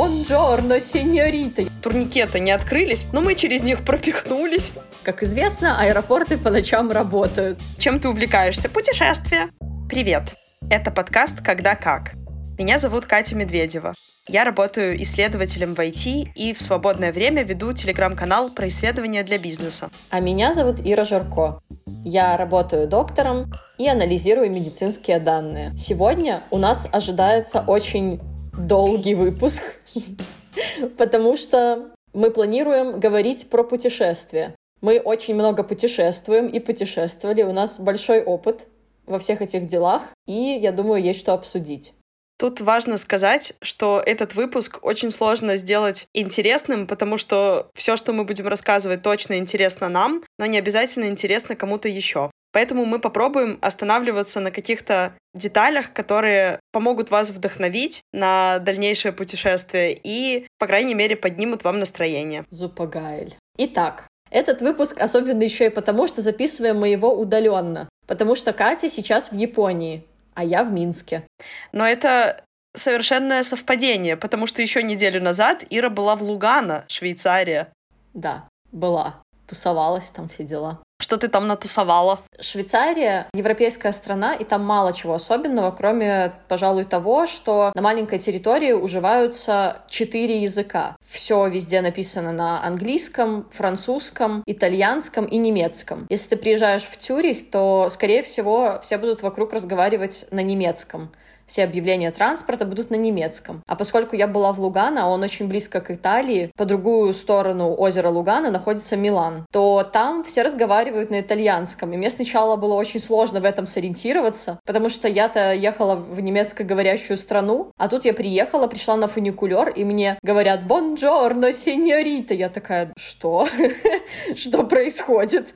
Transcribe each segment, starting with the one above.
Бонжорно, сеньорита. Турникеты не открылись, но мы через них пропихнулись. Как известно, аэропорты по ночам работают. Чем ты увлекаешься? Путешествия. Привет. Это подкаст «Когда как». Меня зовут Катя Медведева. Я работаю исследователем в IT и в свободное время веду телеграм-канал про исследования для бизнеса. А меня зовут Ира Жарко. Я работаю доктором и анализирую медицинские данные. Сегодня у нас ожидается очень долгий выпуск, потому что мы планируем говорить про путешествия. Мы очень много путешествуем и путешествовали, у нас большой опыт во всех этих делах, и я думаю, есть что обсудить. Тут важно сказать, что этот выпуск очень сложно сделать интересным, потому что все, что мы будем рассказывать, точно интересно нам, но не обязательно интересно кому-то еще. Поэтому мы попробуем останавливаться на каких-то деталях, которые помогут вас вдохновить на дальнейшее путешествие и, по крайней мере, поднимут вам настроение. Зупагайль. Итак, этот выпуск особенно еще и потому, что записываем мы его удаленно, потому что Катя сейчас в Японии, а я в Минске. Но это совершенное совпадение, потому что еще неделю назад Ира была в Лугано, Швейцария. Да, была. Тусовалась там все дела. Что ты там натусовала? Швейцария — европейская страна, и там мало чего особенного, кроме, пожалуй, того, что на маленькой территории уживаются четыре языка. Все везде написано на английском, французском, итальянском и немецком. Если ты приезжаешь в Тюрих, то, скорее всего, все будут вокруг разговаривать на немецком все объявления транспорта будут на немецком. А поскольку я была в Лугано, а он очень близко к Италии, по другую сторону озера Лугано находится Милан, то там все разговаривают на итальянском. И мне сначала было очень сложно в этом сориентироваться, потому что я-то ехала в немецко-говорящую страну, а тут я приехала, пришла на фуникулер, и мне говорят «Бонджорно, сеньорита». Я такая «Что? Что происходит?»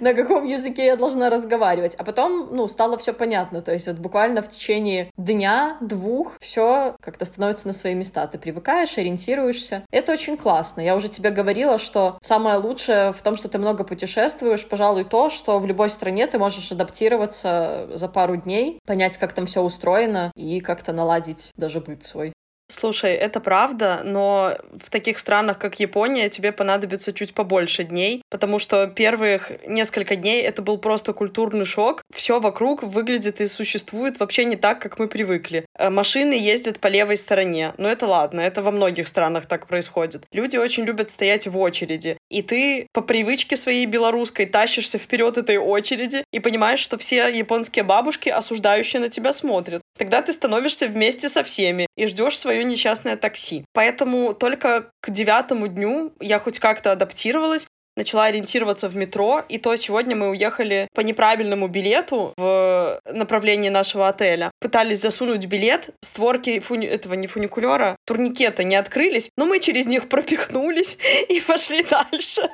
На каком языке я должна разговаривать. А потом, ну, стало все понятно. То есть вот буквально в течение дня, двух, все как-то становится на свои места. Ты привыкаешь, ориентируешься. Это очень классно. Я уже тебе говорила, что самое лучшее в том, что ты много путешествуешь, пожалуй, то, что в любой стране ты можешь адаптироваться за пару дней, понять, как там все устроено и как-то наладить даже быт свой. Слушай, это правда, но в таких странах, как Япония, тебе понадобится чуть побольше дней, потому что первых несколько дней это был просто культурный шок. Все вокруг выглядит и существует вообще не так, как мы привыкли. Э, машины ездят по левой стороне. Но это ладно, это во многих странах так происходит. Люди очень любят стоять в очереди. И ты по привычке своей белорусской тащишься вперед этой очереди и понимаешь, что все японские бабушки осуждающие на тебя смотрят. Тогда ты становишься вместе со всеми и ждешь свое несчастное такси. Поэтому только к девятому дню я хоть как-то адаптировалась, начала ориентироваться в метро, и то сегодня мы уехали по неправильному билету в направлении нашего отеля. Пытались засунуть билет, створки фуни... этого не фуникулера, турникета не открылись, но мы через них пропихнулись и пошли дальше.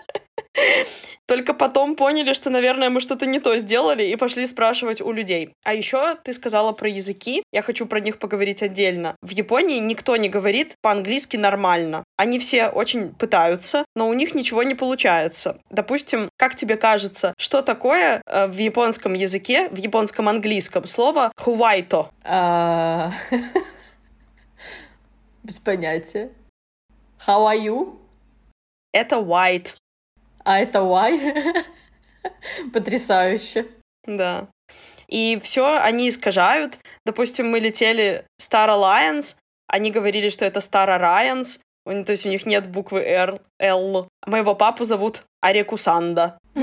Только потом поняли, что, наверное, мы что-то не то сделали и пошли спрашивать у людей. А еще ты сказала про языки. Я хочу про них поговорить отдельно. В Японии никто не говорит по-английски нормально. Они все очень пытаются, но у них ничего не получается. Допустим, как тебе кажется, что такое э, в японском языке, в японском английском слово «хувайто»? А, без понятия. How are you? Это white. А это why? Потрясающе. Да. И все они искажают. Допустим, мы летели Star Alliance, они говорили, что это Star Alliance, то есть у них нет буквы R, L. Моего папу зовут Арекусанда.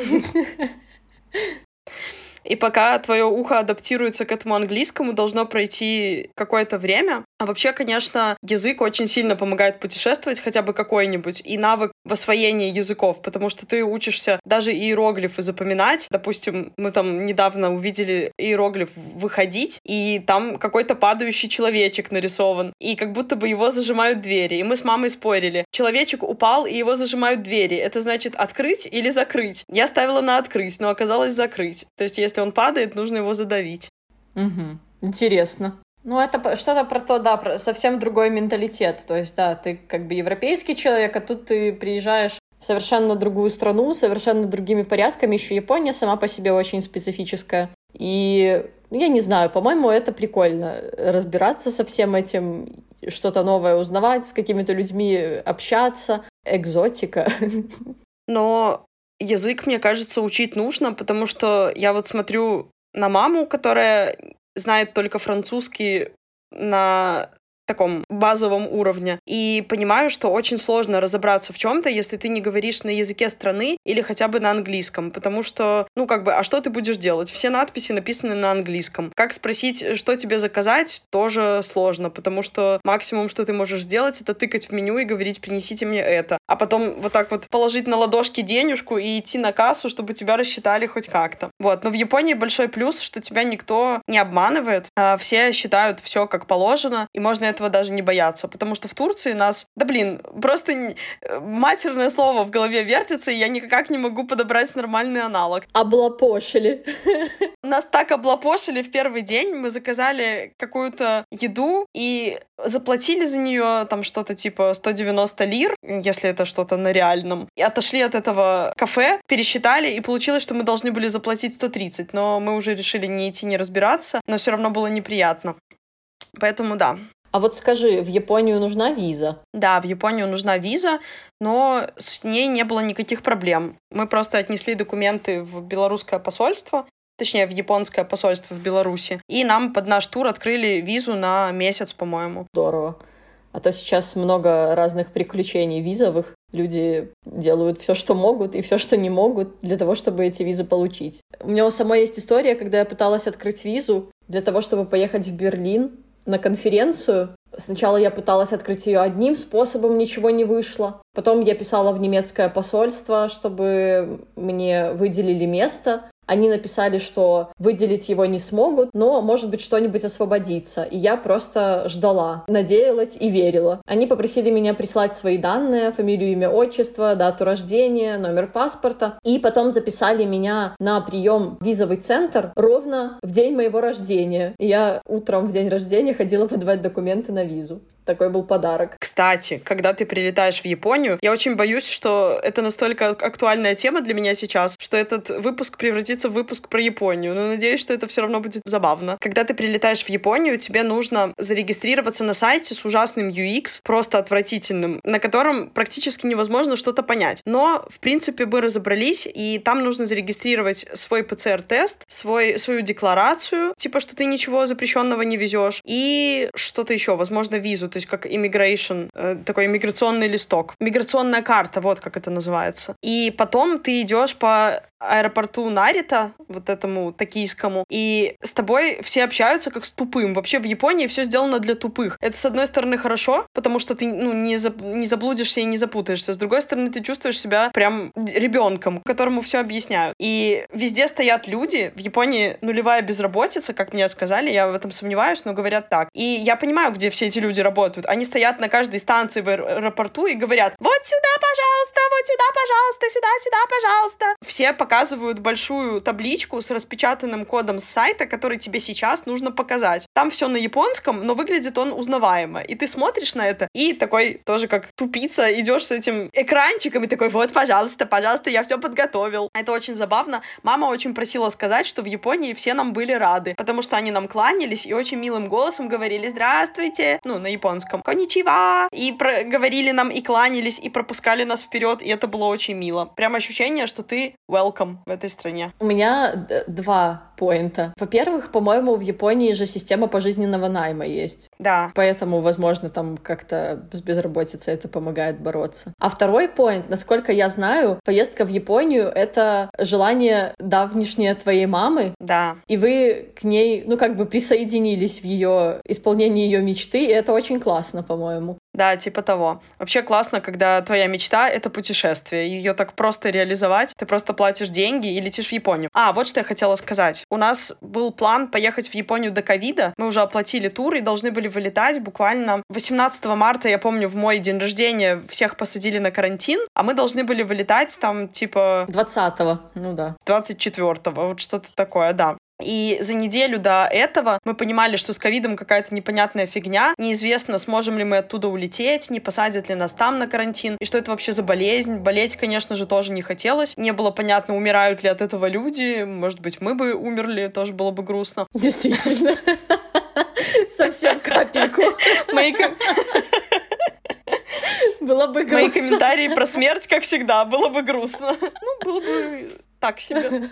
И пока твое ухо адаптируется к этому английскому, должно пройти какое-то время. А вообще, конечно, язык очень сильно помогает путешествовать, хотя бы какой-нибудь, и навык в освоении языков, потому что ты учишься даже иероглифы запоминать. Допустим, мы там недавно увидели иероглиф «выходить», и там какой-то падающий человечек нарисован, и как будто бы его зажимают двери. И мы с мамой спорили. Человечек упал, и его зажимают двери. Это значит открыть или закрыть? Я ставила на открыть, но оказалось закрыть. То есть, если он падает, нужно его задавить. Угу. Интересно. Ну, это что-то про то, да, про совсем другой менталитет. То есть, да, ты как бы европейский человек, а тут ты приезжаешь в совершенно другую страну, совершенно другими порядками. Еще Япония сама по себе очень специфическая. И я не знаю, по-моему, это прикольно разбираться со всем этим что-то новое узнавать, с какими-то людьми общаться. Экзотика. Но язык, мне кажется, учить нужно, потому что я вот смотрю на маму, которая знает только французский на таком базовом уровне. И понимаю, что очень сложно разобраться в чем-то, если ты не говоришь на языке страны или хотя бы на английском, потому что, ну, как бы, а что ты будешь делать? Все надписи написаны на английском. Как спросить, что тебе заказать, тоже сложно, потому что максимум, что ты можешь сделать, это тыкать в меню и говорить, принесите мне это. А потом вот так вот положить на ладошки денежку и идти на кассу, чтобы тебя рассчитали хоть как-то. Вот. Но в Японии большой плюс, что тебя никто не обманывает. А все считают все как положено, и можно этого даже не бояться, потому что в Турции нас, да блин, просто матерное слово в голове вертится, и я никак не могу подобрать нормальный аналог. Облапошили. Нас так облапошили в первый день, мы заказали какую-то еду и заплатили за нее там что-то типа 190 лир, если это что-то на реальном, и отошли от этого кафе, пересчитали, и получилось, что мы должны были заплатить 130, но мы уже решили не идти, не разбираться, но все равно было неприятно. Поэтому да, а вот скажи, в Японию нужна виза? Да, в Японию нужна виза, но с ней не было никаких проблем. Мы просто отнесли документы в белорусское посольство, точнее, в японское посольство в Беларуси, и нам под наш тур открыли визу на месяц, по-моему. Здорово. А то сейчас много разных приключений визовых. Люди делают все, что могут, и все, что не могут, для того, чтобы эти визы получить. У меня у самой есть история, когда я пыталась открыть визу для того, чтобы поехать в Берлин на конференцию. Сначала я пыталась открыть ее одним способом, ничего не вышло. Потом я писала в немецкое посольство, чтобы мне выделили место. Они написали, что выделить его не смогут, но, может быть, что-нибудь освободится. И я просто ждала, надеялась и верила. Они попросили меня прислать свои данные, фамилию, имя, отчество, дату рождения, номер паспорта. И потом записали меня на прием в визовый центр ровно в день моего рождения. И я утром в день рождения ходила подавать документы на визу. Такой был подарок. Кстати, когда ты прилетаешь в Японию, я очень боюсь, что это настолько актуальная тема для меня сейчас, что этот выпуск превратится в выпуск про Японию. Но надеюсь, что это все равно будет забавно. Когда ты прилетаешь в Японию, тебе нужно зарегистрироваться на сайте с ужасным UX, просто отвратительным, на котором практически невозможно что-то понять. Но, в принципе, мы разобрались, и там нужно зарегистрировать свой ПЦР-тест, свой, свою декларацию, типа, что ты ничего запрещенного не везешь, и что-то еще, возможно, визу то есть как immigration, э, такой иммиграционный листок. Миграционная карта, вот как это называется. И потом ты идешь по аэропорту Нарита, вот этому токийскому, и с тобой все общаются как с тупым. Вообще в Японии все сделано для тупых. Это, с одной стороны, хорошо, потому что ты ну, не, за, не заблудишься и не запутаешься. С другой стороны, ты чувствуешь себя прям ребенком, которому все объясняют. И везде стоят люди. В Японии нулевая безработица, как мне сказали, я в этом сомневаюсь, но говорят так. И я понимаю, где все эти люди работают. Они стоят на каждой станции в аэропорту и говорят, вот сюда, пожалуйста, вот сюда, пожалуйста, сюда, сюда, пожалуйста. Все показывают большую табличку с распечатанным кодом с сайта, который тебе сейчас нужно показать. Там все на японском, но выглядит он узнаваемо. И ты смотришь на это и такой тоже как тупица идешь с этим экранчиком и такой, вот, пожалуйста, пожалуйста, я все подготовил. Это очень забавно. Мама очень просила сказать, что в Японии все нам были рады, потому что они нам кланялись и очень милым голосом говорили «Здравствуйте», ну, на японском, «Коничива», и про- говорили нам и кланялись, и пропускали нас вперед, и это было очень мило. Прям ощущение, что ты welcome в этой стране? Меня два поинта. Во-первых, по-моему, в Японии же система пожизненного найма есть. Да. Поэтому, возможно, там как-то с безработицей это помогает бороться. А второй поинт, насколько я знаю, поездка в Японию — это желание давнишнее твоей мамы. Да. И вы к ней, ну, как бы присоединились в ее исполнении ее мечты, и это очень классно, по-моему. Да, типа того. Вообще классно, когда твоя мечта — это путешествие. Ее так просто реализовать. Ты просто платишь деньги и летишь в Японию. А, вот что я хотела сказать. У нас был план поехать в Японию до ковида. Мы уже оплатили тур и должны были вылетать буквально 18 марта, я помню, в мой день рождения всех посадили на карантин, а мы должны были вылетать там типа... 20-го, ну да. 24-го, вот что-то такое, да. И за неделю до этого мы понимали, что с ковидом какая-то непонятная фигня, неизвестно, сможем ли мы оттуда улететь, не посадят ли нас там на карантин, и что это вообще за болезнь. Болеть, конечно же, тоже не хотелось. Не было понятно, умирают ли от этого люди, может быть, мы бы умерли, тоже было бы грустно. Действительно. Совсем капельку. Мои... Было бы грустно. Мои комментарии про смерть, как всегда, было бы грустно. Ну, было бы так себе.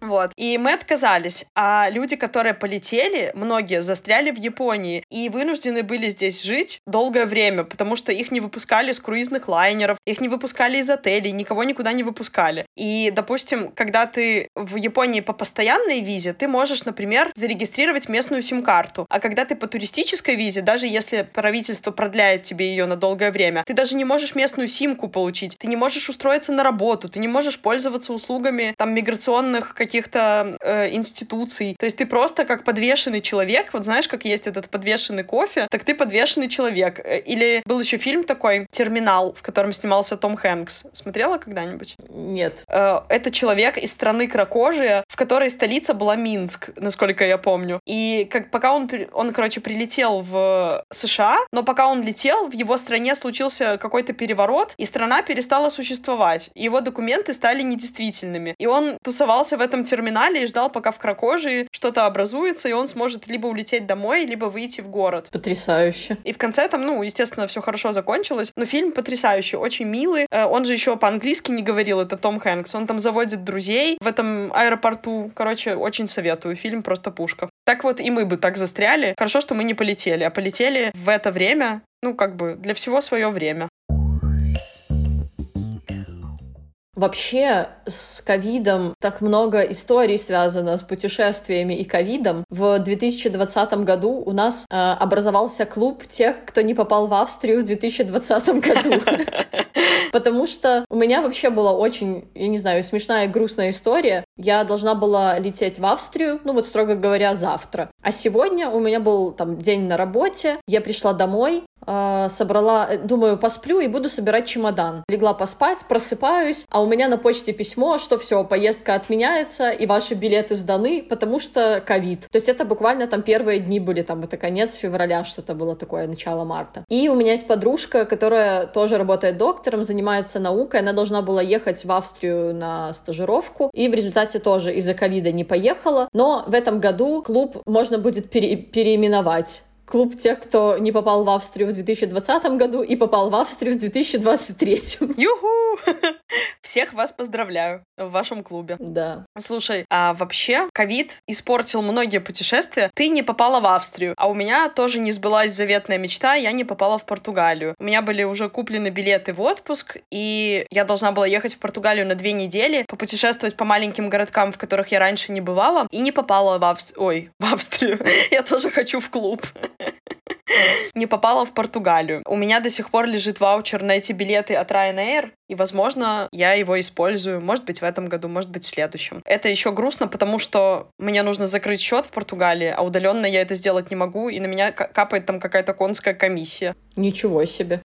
Вот. И мы отказались. А люди, которые полетели, многие застряли в Японии и вынуждены были здесь жить долгое время, потому что их не выпускали с круизных лайнеров, их не выпускали из отелей, никого никуда не выпускали. И, допустим, когда ты в Японии по постоянной визе, ты можешь, например, зарегистрировать местную сим-карту. А когда ты по туристической визе, даже если правительство продляет тебе ее на долгое время, ты даже не можешь местную симку получить, ты не можешь устроиться на работу, ты не можешь пользоваться услугами там миграционных каких-то э, институций. То есть ты просто как подвешенный человек, вот знаешь, как есть этот подвешенный кофе, так ты подвешенный человек. Э, или был еще фильм такой «Терминал», в котором снимался Том Хэнкс. Смотрела когда-нибудь? Нет. Э, это человек из страны кракожия, в которой столица была Минск, насколько я помню. И как пока он, он, короче, прилетел в США, но пока он летел, в его стране случился какой-то переворот, и страна перестала существовать. Его документы стали недействительными. И он тусовался в этом этом терминале и ждал, пока в Кракожии что-то образуется, и он сможет либо улететь домой, либо выйти в город. Потрясающе. И в конце там, ну, естественно, все хорошо закончилось, но фильм потрясающий, очень милый. Э, он же еще по-английски не говорил, это Том Хэнкс. Он там заводит друзей в этом аэропорту. Короче, очень советую. Фильм просто пушка. Так вот, и мы бы так застряли. Хорошо, что мы не полетели, а полетели в это время, ну, как бы, для всего свое время. Вообще с ковидом так много историй связано с путешествиями и ковидом. В 2020 году у нас э, образовался клуб тех, кто не попал в Австрию в 2020 году. Потому что у меня вообще была очень, я не знаю, смешная и грустная история. Я должна была лететь в Австрию, ну вот, строго говоря, завтра. А сегодня у меня был там день на работе, я пришла домой, собрала, э, думаю, посплю и буду собирать чемодан. Легла поспать, просыпаюсь, а у меня на почте письмо, что все, поездка отменяется, и ваши билеты сданы, потому что ковид. То есть это буквально там первые дни были, там это конец февраля, что-то было такое, начало марта. И у меня есть подружка, которая тоже работает доктором, занимается наукой, она должна была ехать в Австрию на стажировку, и в результате тоже из-за ковида не поехала, но в этом году клуб можно будет пере переименовать клуб тех, кто не попал в Австрию в 2020 году и попал в Австрию в 2023. Юху! Всех вас поздравляю в вашем клубе. Да. Слушай, а вообще ковид испортил многие путешествия. Ты не попала в Австрию, а у меня тоже не сбылась заветная мечта, я не попала в Португалию. У меня были уже куплены билеты в отпуск, и я должна была ехать в Португалию на две недели, попутешествовать по маленьким городкам, в которых я раньше не бывала, и не попала в Австрию. Ой, в Австрию. Я тоже хочу в клуб не попала в Португалию. У меня до сих пор лежит ваучер на эти билеты от Ryanair, и, возможно, я его использую, может быть, в этом году, может быть, в следующем. Это еще грустно, потому что мне нужно закрыть счет в Португалии, а удаленно я это сделать не могу, и на меня капает там какая-то конская комиссия. Ничего себе.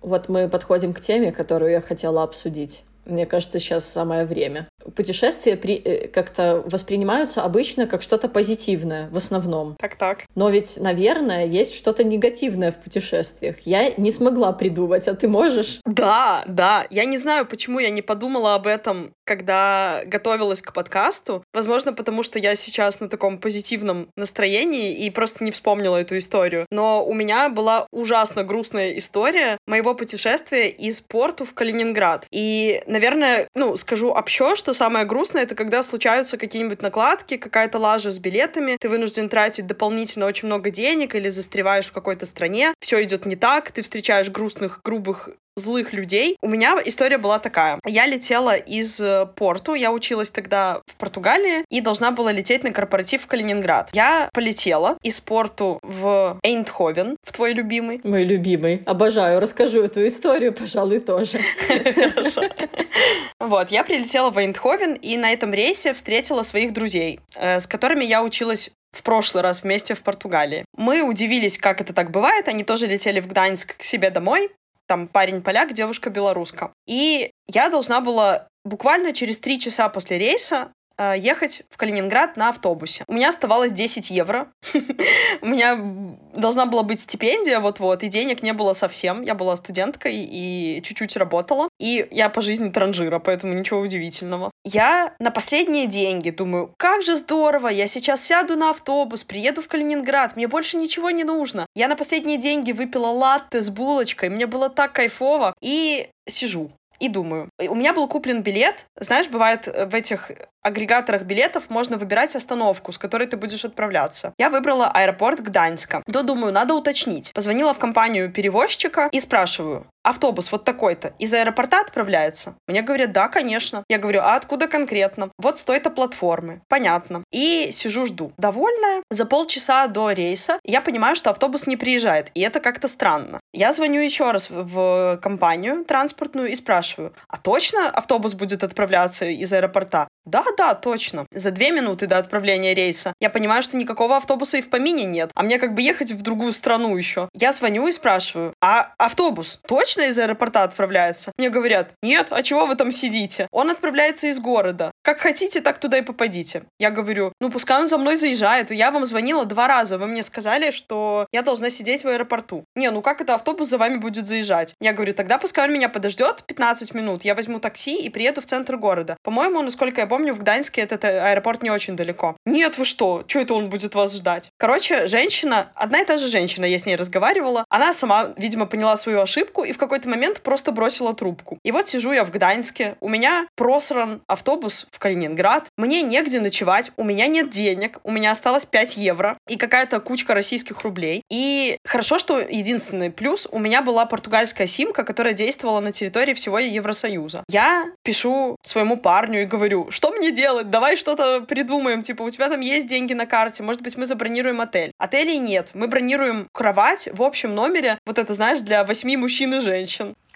Вот мы подходим к теме, которую я хотела обсудить. Мне кажется, сейчас самое время. Путешествия при, э, как-то воспринимаются обычно как что-то позитивное в основном. Так-так. Но ведь, наверное, есть что-то негативное в путешествиях. Я не смогла придумать, а ты можешь? Да, да. Я не знаю, почему я не подумала об этом, когда готовилась к подкасту. Возможно, потому что я сейчас на таком позитивном настроении и просто не вспомнила эту историю. Но у меня была ужасно грустная история моего путешествия из порту в Калининград. И Наверное, ну, скажу общо, что самое грустное, это когда случаются какие-нибудь накладки, какая-то лажа с билетами, ты вынужден тратить дополнительно очень много денег или застреваешь в какой-то стране, все идет не так, ты встречаешь грустных, грубых злых людей. У меня история была такая. Я летела из э, порту, я училась тогда в Португалии и должна была лететь на корпоратив в Калининград. Я полетела из порту в Эйндховен, в твой любимый. Мой любимый. Обожаю. Расскажу эту историю, пожалуй, тоже. Хорошо. Вот, я прилетела в Эйндховен и на этом рейсе встретила своих друзей, э, с которыми я училась в прошлый раз вместе в Португалии. Мы удивились, как это так бывает. Они тоже летели в Гданьск к себе домой там парень поляк, девушка белоруска. И я должна была буквально через три часа после рейса ехать в Калининград на автобусе. У меня оставалось 10 евро. У меня должна была быть стипендия вот-вот, и денег не было совсем. Я была студенткой и чуть-чуть работала. И я по жизни транжира, поэтому ничего удивительного. Я на последние деньги думаю, как же здорово, я сейчас сяду на автобус, приеду в Калининград, мне больше ничего не нужно. Я на последние деньги выпила латте с булочкой, мне было так кайфово. И сижу и думаю. У меня был куплен билет. Знаешь, бывает э, в этих агрегаторах билетов можно выбирать остановку, с которой ты будешь отправляться. Я выбрала аэропорт Гданьска. Да, думаю, надо уточнить. Позвонила в компанию перевозчика и спрашиваю, автобус вот такой-то из аэропорта отправляется? Мне говорят, да, конечно. Я говорю, а откуда конкретно? Вот с той-то платформы. Понятно. И сижу, жду. Довольная. За полчаса до рейса я понимаю, что автобус не приезжает, и это как-то странно. Я звоню еще раз в компанию транспортную и спрашиваю, а точно автобус будет отправляться из аэропорта? Да, да, точно. За две минуты до отправления рейса я понимаю, что никакого автобуса и в помине нет, а мне как бы ехать в другую страну еще. Я звоню и спрашиваю, а автобус точно из аэропорта отправляется? Мне говорят, нет, а чего вы там сидите? Он отправляется из города. Как хотите, так туда и попадите. Я говорю, ну пускай он за мной заезжает. Я вам звонила два раза. Вы мне сказали, что я должна сидеть в аэропорту. Не, ну как это автобус за вами будет заезжать? Я говорю, тогда пускай он меня подождет 15 минут. Я возьму такси и приеду в центр города. По-моему, насколько я помню, в Гданьске этот аэропорт не очень далеко. Нет, вы что? Что это он будет вас ждать? Короче, женщина, одна и та же женщина, я с ней разговаривала, она сама, видимо, поняла свою ошибку и в какой-то момент просто бросила трубку. И вот сижу я в Гданьске, у меня просран автобус в Калининград, мне негде ночевать, у меня нет денег, у меня осталось 5 евро и какая-то кучка российских рублей. И хорошо, что единственный плюс, у меня была португальская симка, которая действовала на территории всего Евросоюза. Я пишу своему парню и говорю, что мне делать? Давай что-то придумаем. Типа, у тебя там есть деньги на карте, может быть, мы забронируем отель. Отелей нет. Мы бронируем кровать в общем номере. Вот это, знаешь, для восьми мужчин и женщин.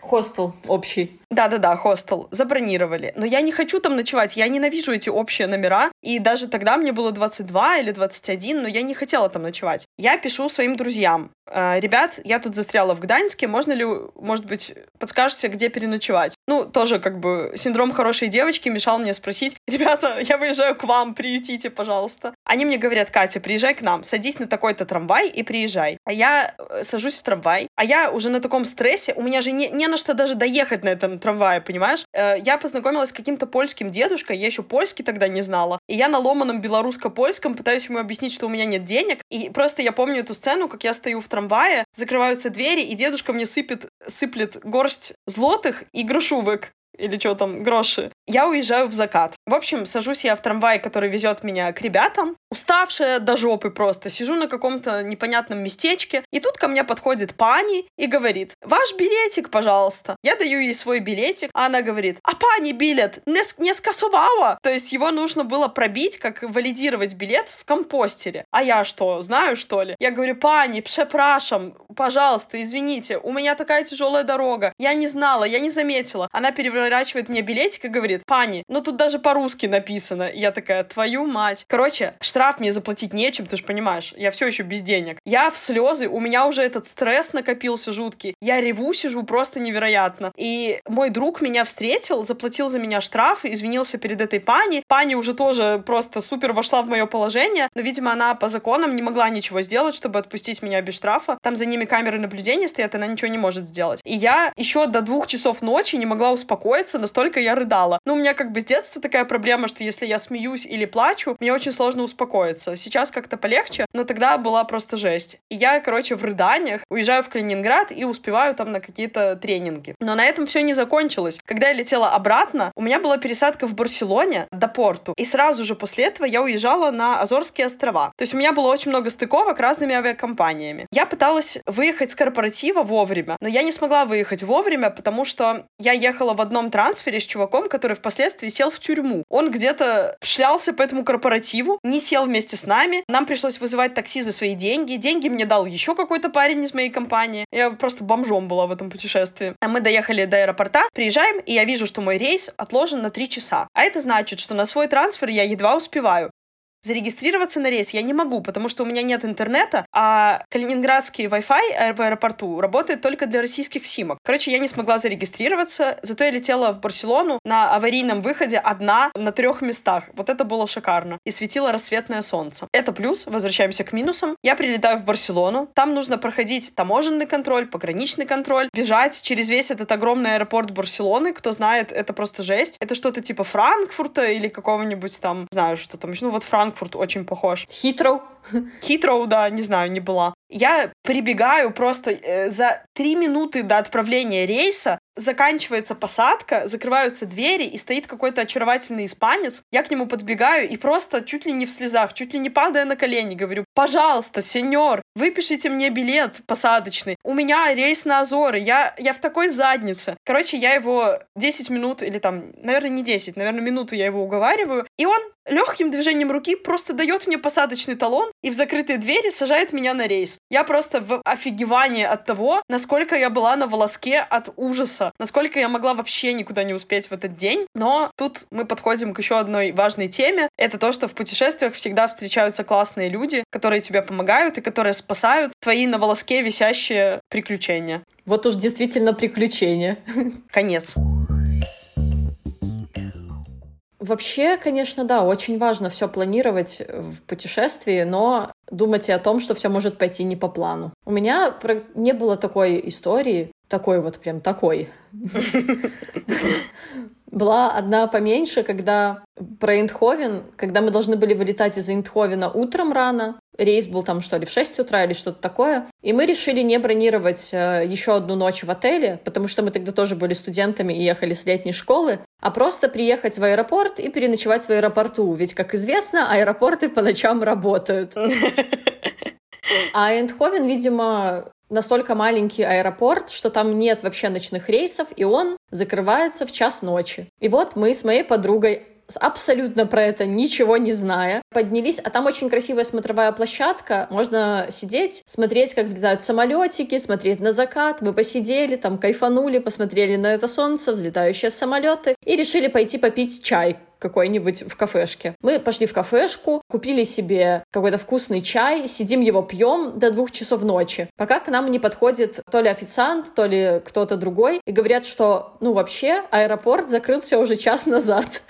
Хостел общий. Да-да-да, хостел. Забронировали. Но я не хочу там ночевать. Я ненавижу эти общие номера. И даже тогда мне было 22 или 21, но я не хотела там ночевать. Я пишу своим друзьям. «Э, Ребят, я тут застряла в Гданьске. Можно ли, может быть, подскажете, где переночевать? Ну, тоже как бы синдром хорошей девочки мешал мне спросить. Ребята, я выезжаю к вам, приютите, пожалуйста. Они мне говорят, Катя, приезжай к нам, садись на такой-то трамвай и приезжай. А я э, сажусь в трамвай, а я уже на таком стрессе, у меня же не, не на что даже доехать на этом трамвае, понимаешь? Э, я познакомилась с каким-то польским дедушкой, я еще польский тогда не знала, и я на ломаном белорусско-польском пытаюсь ему объяснить, что у меня нет денег, и просто я помню эту сцену, как я стою в трамвае, закрываются двери, и дедушка мне сыпет, сыплет горсть злотых и грошувок или что там, гроши. Я уезжаю в закат. В общем, сажусь я в трамвай, который везет меня к ребятам, уставшая до жопы просто, сижу на каком-то непонятном местечке, и тут ко мне подходит пани и говорит, ваш билетик, пожалуйста. Я даю ей свой билетик, а она говорит, а пани билет не, не скасовала. То есть его нужно было пробить, как валидировать билет в компостере. А я что, знаю, что ли? Я говорю, пани, пшепрашам, пожалуйста, извините, у меня такая тяжелая дорога. Я не знала, я не заметила. Она переворачивает мне билетик и говорит, пани, ну тут даже по-русски написано. Я такая, твою мать. Короче, штраф мне заплатить нечем, ты же понимаешь, я все еще без денег. Я в слезы, у меня уже этот стресс накопился жуткий. Я реву, сижу просто невероятно. И мой друг меня встретил, заплатил за меня штраф, извинился перед этой пани. Пани уже тоже просто супер вошла в мое положение, но, видимо, она по законам не могла ничего сделать, чтобы отпустить меня без штрафа. Там за ними камеры наблюдения стоят, она ничего не может сделать. И я еще до двух часов ночи не могла успокоиться, настолько я рыдала. Ну, у меня как бы с детства такая проблема, что если я смеюсь или плачу, мне очень сложно успокоиться. Сейчас как-то полегче, но тогда была просто жесть. И я, короче, в рыданиях уезжаю в Калининград и успеваю там на какие-то тренинги. Но на этом все не закончилось. Когда я летела обратно, у меня была пересадка в Барселоне до порту. И сразу же после этого я уезжала на Азорские острова. То есть у меня было очень много стыковок разными авиакомпаниями. Я пыталась выехать с корпоратива вовремя, но я не смогла выехать вовремя, потому что я ехала в одном трансфере с чуваком, который впоследствии сел в тюрьму. Он где-то шлялся по этому корпоративу, не сел вместе с нами. Нам пришлось вызывать такси за свои деньги. Деньги мне дал еще какой-то парень из моей компании. Я просто бомжом была в этом путешествии. А мы доехали до аэропорта, приезжаем, и я вижу, что мой рейс отложен на 3 часа. А это значит, что на свой трансфер я едва успеваю. Зарегистрироваться на рейс я не могу, потому что у меня нет интернета, а калининградский Wi-Fi в аэропорту работает только для российских симок. Короче, я не смогла зарегистрироваться, зато я летела в Барселону на аварийном выходе одна на трех местах. Вот это было шикарно. И светило рассветное солнце. Это плюс. Возвращаемся к минусам. Я прилетаю в Барселону. Там нужно проходить таможенный контроль, пограничный контроль, бежать через весь этот огромный аэропорт Барселоны. Кто знает, это просто жесть. Это что-то типа Франкфурта или какого-нибудь там, знаю, что там еще. Ну вот Франкфурт очень похож. Хитроу. Хитроу, да, не знаю, не была. Я прибегаю просто э, за три минуты до отправления рейса, заканчивается посадка, закрываются двери, и стоит какой-то очаровательный испанец. Я к нему подбегаю и просто чуть ли не в слезах, чуть ли не падая на колени, говорю, пожалуйста, сеньор, выпишите мне билет посадочный. У меня рейс на Азоры, я, я в такой заднице. Короче, я его 10 минут, или там, наверное, не 10, наверное, минуту я его уговариваю, и он легким движением руки просто дает мне посадочный талон и в закрытые двери сажает меня на рейс. Я просто в офигевании от того, насколько я была на волоске от ужаса, насколько я могла вообще никуда не успеть в этот день. Но тут мы подходим к еще одной важной теме. Это то, что в путешествиях всегда встречаются классные люди, которые тебе помогают и которые спасают твои на волоске висящие приключения. Вот уж действительно приключения. Конец. Вообще, конечно, да, очень важно все планировать в путешествии, но думать и о том, что все может пойти не по плану. У меня не было такой истории, такой вот прям такой. Была одна поменьше, когда про Эндховен, когда мы должны были вылетать из Эндховена утром рано, рейс был там что ли в 6 утра или что-то такое, и мы решили не бронировать э, еще одну ночь в отеле, потому что мы тогда тоже были студентами и ехали с летней школы, а просто приехать в аэропорт и переночевать в аэропорту, ведь, как известно, аэропорты по ночам работают. А Эндховен, видимо, настолько маленький аэропорт, что там нет вообще ночных рейсов, и он закрывается в час ночи. И вот мы с моей подругой абсолютно про это ничего не зная, поднялись, а там очень красивая смотровая площадка, можно сидеть, смотреть, как взлетают самолетики, смотреть на закат, мы посидели, там кайфанули, посмотрели на это солнце, взлетающие самолеты, и решили пойти попить чай какой-нибудь в кафешке. Мы пошли в кафешку, купили себе какой-то вкусный чай, сидим его пьем до двух часов ночи, пока к нам не подходит то ли официант, то ли кто-то другой, и говорят, что, ну, вообще, аэропорт закрылся уже час назад.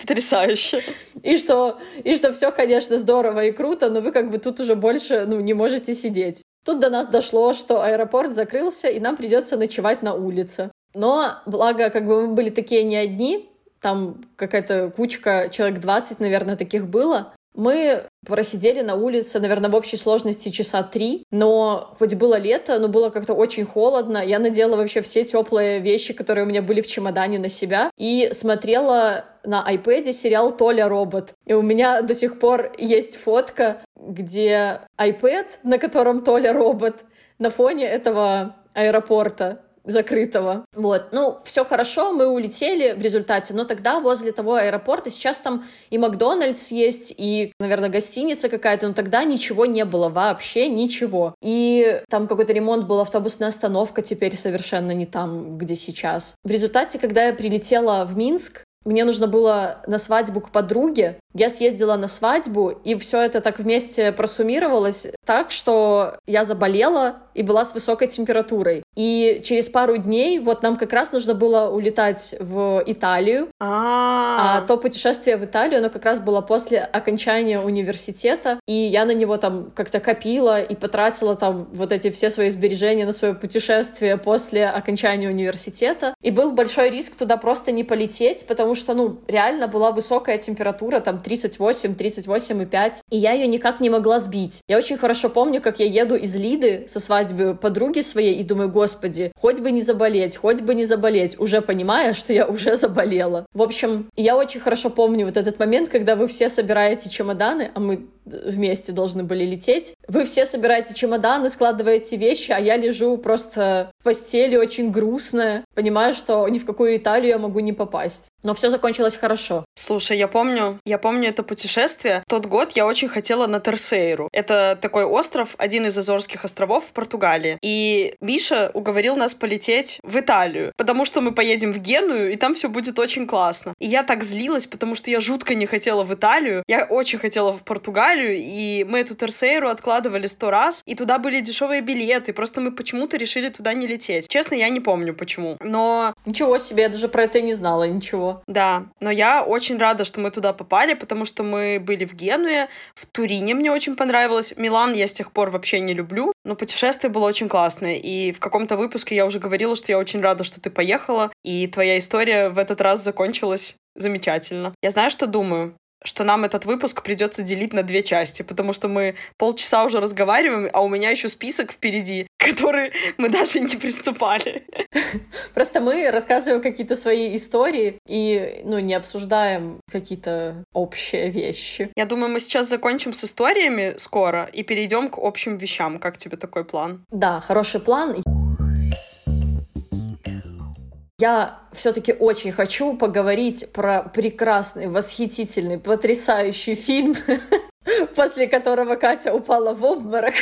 Потрясающе. И что, и что все, конечно, здорово и круто, но вы как бы тут уже больше ну, не можете сидеть. Тут до нас дошло, что аэропорт закрылся, и нам придется ночевать на улице. Но, благо, как бы мы были такие не одни, там какая-то кучка, человек 20, наверное, таких было. Мы просидели на улице, наверное, в общей сложности часа три, но хоть было лето, но было как-то очень холодно. Я надела вообще все теплые вещи, которые у меня были в чемодане на себя, и смотрела на iPad сериал «Толя робот». И у меня до сих пор есть фотка, где iPad, на котором Толя робот, на фоне этого аэропорта закрытого. Вот, ну, все хорошо, мы улетели в результате, но тогда возле того аэропорта, сейчас там и Макдональдс есть, и, наверное, гостиница какая-то, но тогда ничего не было, вообще ничего. И там какой-то ремонт был, автобусная остановка теперь совершенно не там, где сейчас. В результате, когда я прилетела в Минск, мне нужно было на свадьбу к подруге. Я съездила на свадьбу, и все это так вместе просуммировалось так, что я заболела и была с высокой температурой. И через пару дней вот нам как раз нужно было улетать в Италию. А, а то путешествие в Италию, оно как раз было после окончания университета, и я на него там как-то копила и потратила там вот эти все свои сбережения на свое путешествие после окончания университета. И был большой риск туда просто не полететь, потому что, ну, реально была высокая температура, там 38, 38,5, и я ее никак не могла сбить. Я очень хорошо помню, как я еду из Лиды со свадьбы подруги своей и думаю, господи, хоть бы не заболеть, хоть бы не заболеть, уже понимая, что я уже заболела. В общем, я очень хорошо помню вот этот момент, когда вы все собираете чемоданы, а мы вместе должны были лететь. Вы все собираете чемоданы, складываете вещи, а я лежу просто в постели, очень грустная, понимаю, что ни в какую Италию я могу не попасть. Но все закончилось хорошо. Слушай, я помню, я помню это путешествие. Тот год я очень хотела на Терсейру. Это такой остров, один из Азорских островов в Португалии. И Миша уговорил нас полететь в Италию, потому что мы поедем в Геную, и там все будет очень классно. И я так злилась, потому что я жутко не хотела в Италию. Я очень хотела в Португалию, и мы эту Терсейру откладывали сто раз, и туда были дешевые билеты. Просто мы почему-то решили туда не лететь. Честно, я не помню почему. Но... Ничего себе, я даже про это не знала, ничего. Да, но я очень рада, что мы туда попали, потому что мы были в Генуе, в Турине мне очень понравилось. Милан я с тех пор вообще не люблю, но путешествие было очень классное. И в каком-то выпуске я уже говорила, что я очень рада, что ты поехала, и твоя история в этот раз закончилась замечательно. Я знаю, что думаю что нам этот выпуск придется делить на две части, потому что мы полчаса уже разговариваем, а у меня еще список впереди, который мы даже не приступали. Просто мы рассказываем какие-то свои истории и, ну, не обсуждаем какие-то общие вещи. Я думаю, мы сейчас закончим с историями скоро и перейдем к общим вещам. Как тебе такой план? Да, хороший план. Я все-таки очень хочу поговорить про прекрасный, восхитительный, потрясающий фильм, после которого Катя упала в обморок.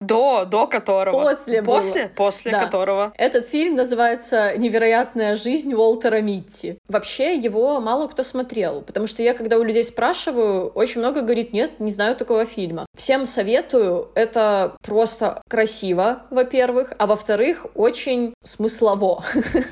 До, до которого. После было. После? После да. которого. Этот фильм называется «Невероятная жизнь Уолтера Митти». Вообще его мало кто смотрел, потому что я, когда у людей спрашиваю, очень много говорит, нет, не знаю такого фильма. Всем советую, это просто красиво, во-первых, а во-вторых, очень смыслово.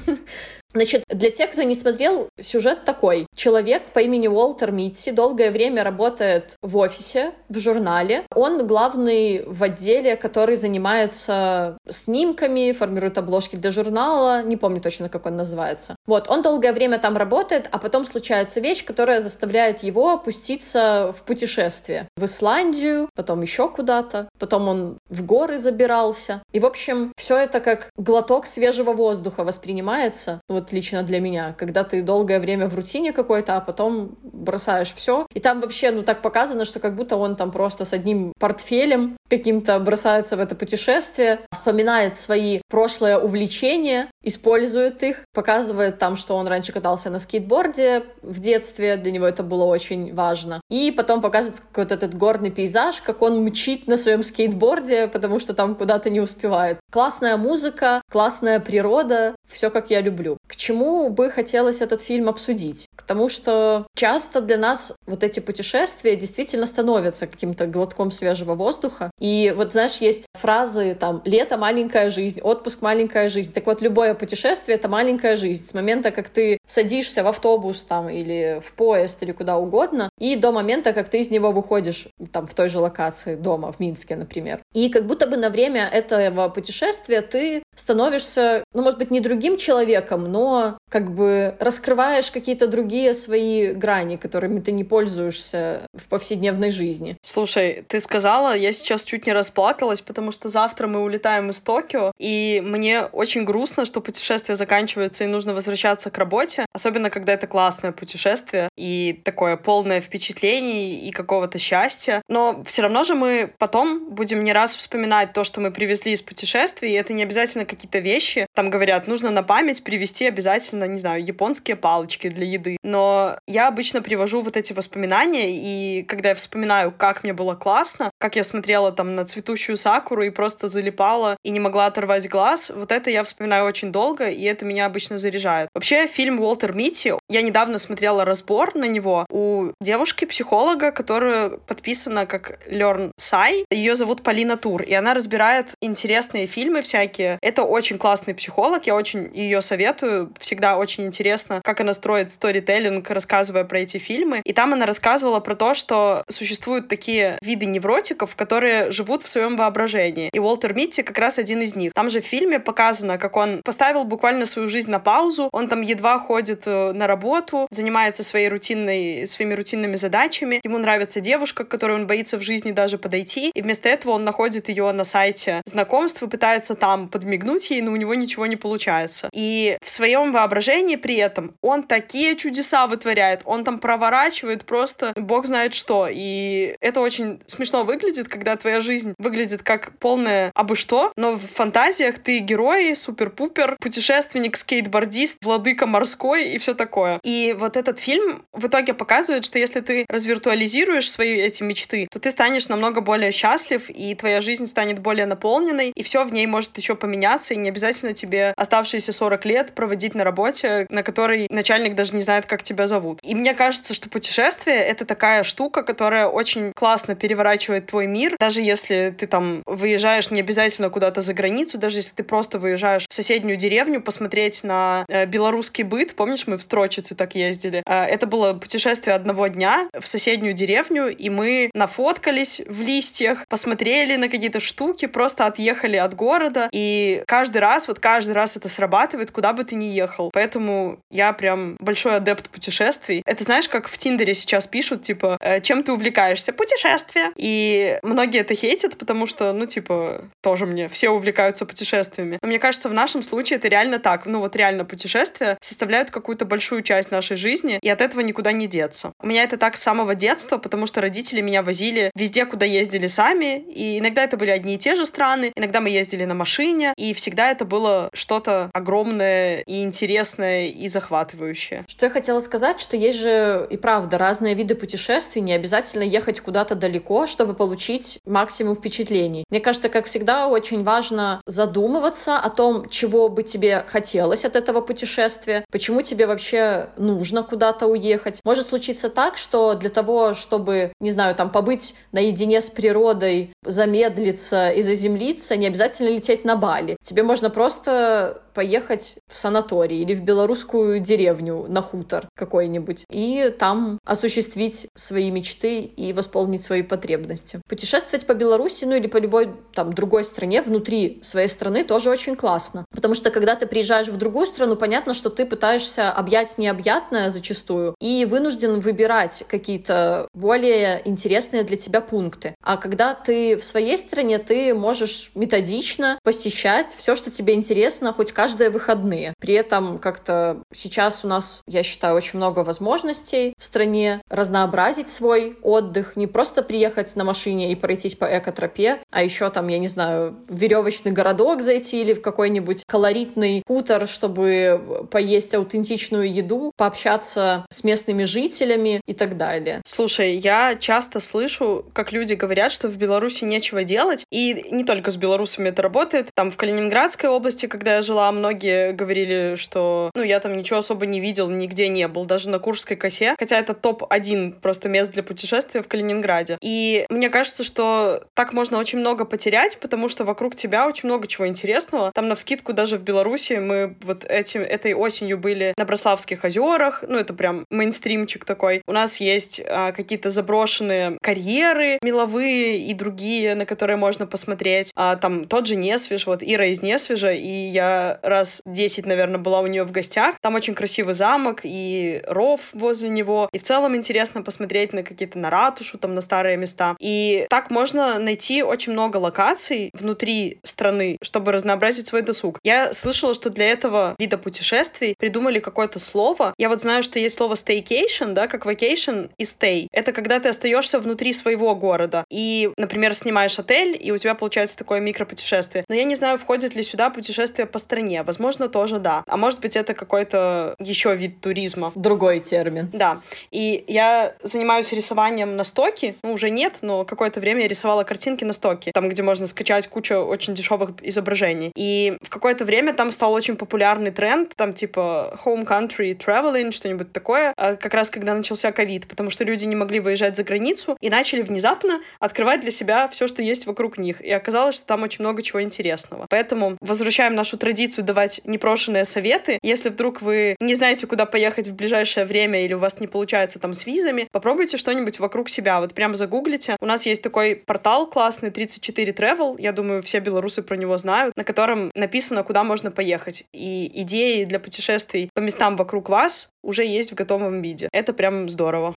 Значит, для тех, кто не смотрел, сюжет такой. Человек по имени Уолтер Митти долгое время работает в офисе, в журнале. Он главный в отделе, который занимается снимками, формирует обложки для журнала. Не помню точно, как он называется. Вот, он долгое время там работает, а потом случается вещь, которая заставляет его опуститься в путешествие. В Исландию, потом еще куда-то. Потом он в горы забирался. И, в общем, все это как глоток свежего воздуха воспринимается. Вот вот лично для меня, когда ты долгое время в рутине какой-то, а потом бросаешь все. И там вообще, ну, так показано, что как будто он там просто с одним портфелем каким-то бросается в это путешествие, вспоминает свои прошлые увлечения, использует их, показывает там, что он раньше катался на скейтборде в детстве, для него это было очень важно. И потом показывает какой-то этот горный пейзаж, как он мчит на своем скейтборде, потому что там куда-то не успевает. Классная музыка, классная природа, все как я люблю. К чему бы хотелось этот фильм обсудить? К тому, что часто для нас вот эти путешествия действительно становятся каким-то глотком свежего воздуха. И вот, знаешь, есть фразы там «лето — маленькая жизнь», «отпуск — маленькая жизнь». Так вот, любое путешествие — это маленькая жизнь. С момента, как ты садишься в автобус там или в поезд или куда угодно, и до момента, как ты из него выходишь там в той же локации дома, в Минске, например. И как будто бы на время этого путешествия ты становишься, ну, может быть, не другим человеком, но как бы раскрываешь какие-то другие свои грани, которыми ты не пользуешься в повседневной жизни. Слушай, ты сказала, я сейчас чуть не расплакалась, потому что завтра мы улетаем из Токио, и мне очень грустно, что путешествие заканчивается и нужно возвращаться к работе, особенно когда это классное путешествие и такое полное впечатлений и какого-то счастья. Но все равно же мы потом будем не раз вспоминать то, что мы привезли из путешествия, и это не обязательно какие-то вещи. Там говорят, нужно на память привезти обязательно, не знаю, японские палочки для еды. Но я обычно привожу вот эти воспоминания, и когда я вспоминаю, как мне было классно, как я смотрела там на цветущую сакуру и просто залипала и не могла оторвать глаз, вот это я вспоминаю очень долго, и это меня обычно заряжает. Вообще, фильм Уолтер Митти, я недавно смотрела разбор на него у девушки-психолога, которая подписана как Learn Sai. Ее зовут Полина Тур, и она разбирает интересные фильмы всякие. Это очень классный психолог, я очень ее советую. Всегда очень интересно, как она строит сторителлинг, рассказывая про эти фильмы. И там она рассказывала про то, что существуют такие виды невротиков, которые живут в своем воображении. И Уолтер Митти как раз один из них. Там же в фильме показано, как он поставил буквально свою жизнь на паузу, он там едва ходит э, на работу, занимается своей рутинной, своими рутинными задачами, ему нравится девушка, к которой он боится в жизни даже подойти, и вместо этого он находит ее на сайте знакомств и пытается там подмигнуть ей, но у него ничего не получается. И в своем воображении при этом он такие чудеса вытворяет, он там проворачивает просто бог знает что, и это очень смешно выглядит, выглядит, когда твоя жизнь выглядит как полное абы что, но в фантазиях ты герой, супер-пупер, путешественник, скейтбордист, владыка морской и все такое. И вот этот фильм в итоге показывает, что если ты развиртуализируешь свои эти мечты, то ты станешь намного более счастлив, и твоя жизнь станет более наполненной, и все в ней может еще поменяться, и не обязательно тебе оставшиеся 40 лет проводить на работе, на которой начальник даже не знает, как тебя зовут. И мне кажется, что путешествие — это такая штука, которая очень классно переворачивает твой мир, даже если ты там выезжаешь не обязательно куда-то за границу, даже если ты просто выезжаешь в соседнюю деревню посмотреть на э, белорусский быт, помнишь, мы в Строчице так ездили, э, это было путешествие одного дня в соседнюю деревню, и мы нафоткались в листьях, посмотрели на какие-то штуки, просто отъехали от города, и каждый раз, вот каждый раз это срабатывает, куда бы ты ни ехал. Поэтому я прям большой адепт путешествий. Это знаешь, как в Тиндере сейчас пишут, типа, «Э, чем ты увлекаешься? Путешествия. И многие это хейтят, потому что, ну, типа, тоже мне все увлекаются путешествиями. Но мне кажется, в нашем случае это реально так. Ну, вот реально путешествия составляют какую-то большую часть нашей жизни, и от этого никуда не деться. У меня это так с самого детства, потому что родители меня возили везде, куда ездили сами, и иногда это были одни и те же страны, иногда мы ездили на машине, и всегда это было что-то огромное и интересное и захватывающее. Что я хотела сказать, что есть же и правда разные виды путешествий, не обязательно ехать куда-то далеко, чтобы получить максимум впечатлений. Мне кажется, как всегда, очень важно задумываться о том, чего бы тебе хотелось от этого путешествия, почему тебе вообще нужно куда-то уехать. Может случиться так, что для того, чтобы, не знаю, там побыть наедине с природой, замедлиться и заземлиться, не обязательно лететь на Бали. Тебе можно просто поехать в санаторий или в белорусскую деревню на хутор какой-нибудь и там осуществить свои мечты и восполнить свои потребности. Путешествовать по Беларуси, ну или по любой там другой стране внутри своей страны тоже очень классно. Потому что когда ты приезжаешь в другую страну, понятно, что ты пытаешься объять необъятное зачастую и вынужден выбирать какие-то более интересные для тебя пункты. А когда ты в своей стране, ты можешь методично посещать все, что тебе интересно, хоть каждые выходные. При этом как-то сейчас у нас, я считаю, очень много возможностей в стране разнообразить свой отдых, не просто приехать на машине и пройтись по экотропе, а еще там, я не знаю, в веревочный городок зайти или в какой-нибудь колоритный хутор, чтобы поесть аутентичную еду, пообщаться с местными жителями и так далее. Слушай, я часто слышу, как люди говорят, что в Беларуси нечего делать, и не только с белорусами это работает. Там в Калининградской области, когда я жила, многие говорили, что, ну, я там ничего особо не видел, нигде не был, даже на Курской косе, хотя это топ-1 просто мест для путешествия в Калининграде. И мне кажется, что так можно очень много потерять, потому что вокруг тебя очень много чего интересного. Там на вскидку даже в Беларуси мы вот этим, этой осенью были на Брославских озерах, ну, это прям мейнстримчик такой. У нас есть а, какие-то заброшенные карьеры меловые и другие, на которые можно посмотреть. А, там тот же Несвеж, вот Ира из Несвежа, и я раз 10, наверное, была у нее в гостях. Там очень красивый замок и ров возле него. И в целом интересно посмотреть на какие-то на ратушу, там на старые места. И так можно найти очень много локаций внутри страны, чтобы разнообразить свой досуг. Я слышала, что для этого вида путешествий придумали какое-то слово. Я вот знаю, что есть слово staycation, да, как vacation и stay. Это когда ты остаешься внутри своего города. И, например, снимаешь отель, и у тебя получается такое микропутешествие. Но я не знаю, входит ли сюда путешествие по стране стране. Возможно, тоже да. А может быть, это какой-то еще вид туризма. Другой термин. Да. И я занимаюсь рисованием на стоке. Ну, уже нет, но какое-то время я рисовала картинки на стоке. Там, где можно скачать кучу очень дешевых изображений. И в какое-то время там стал очень популярный тренд, там типа home country traveling, что-нибудь такое, а как раз когда начался ковид, потому что люди не могли выезжать за границу и начали внезапно открывать для себя все, что есть вокруг них. И оказалось, что там очень много чего интересного. Поэтому возвращаем нашу традицию давать непрошенные советы. Если вдруг вы не знаете, куда поехать в ближайшее время или у вас не получается там с визами, попробуйте что-нибудь вокруг себя. Вот прям загуглите. У нас есть такой портал классный 34 Travel. Я думаю, все белорусы про него знают, на котором написано, куда можно поехать. И идеи для путешествий по местам вокруг вас уже есть в готовом виде. Это прям здорово.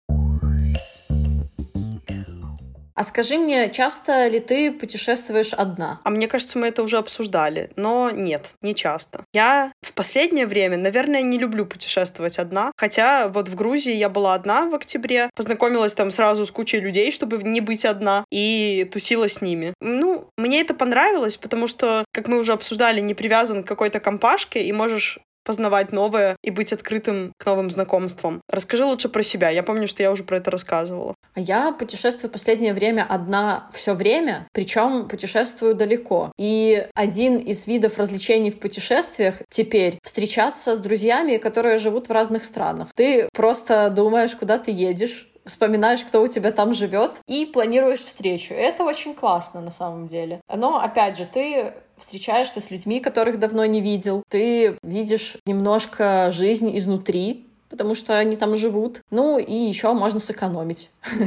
А скажи мне, часто ли ты путешествуешь одна? А мне кажется, мы это уже обсуждали, но нет, не часто. Я в последнее время, наверное, не люблю путешествовать одна, хотя вот в Грузии я была одна в октябре, познакомилась там сразу с кучей людей, чтобы не быть одна, и тусила с ними. Ну, мне это понравилось, потому что, как мы уже обсуждали, не привязан к какой-то компашке, и можешь познавать новое и быть открытым к новым знакомствам. Расскажи лучше про себя. Я помню, что я уже про это рассказывала. Я путешествую последнее время одна все время, причем путешествую далеко. И один из видов развлечений в путешествиях теперь встречаться с друзьями, которые живут в разных странах. Ты просто думаешь, куда ты едешь, вспоминаешь, кто у тебя там живет, и планируешь встречу. Это очень классно на самом деле. Но, опять же, ты встречаешься с людьми, которых давно не видел. Ты видишь немножко жизнь изнутри, потому что они там живут. Ну и еще можно сэкономить,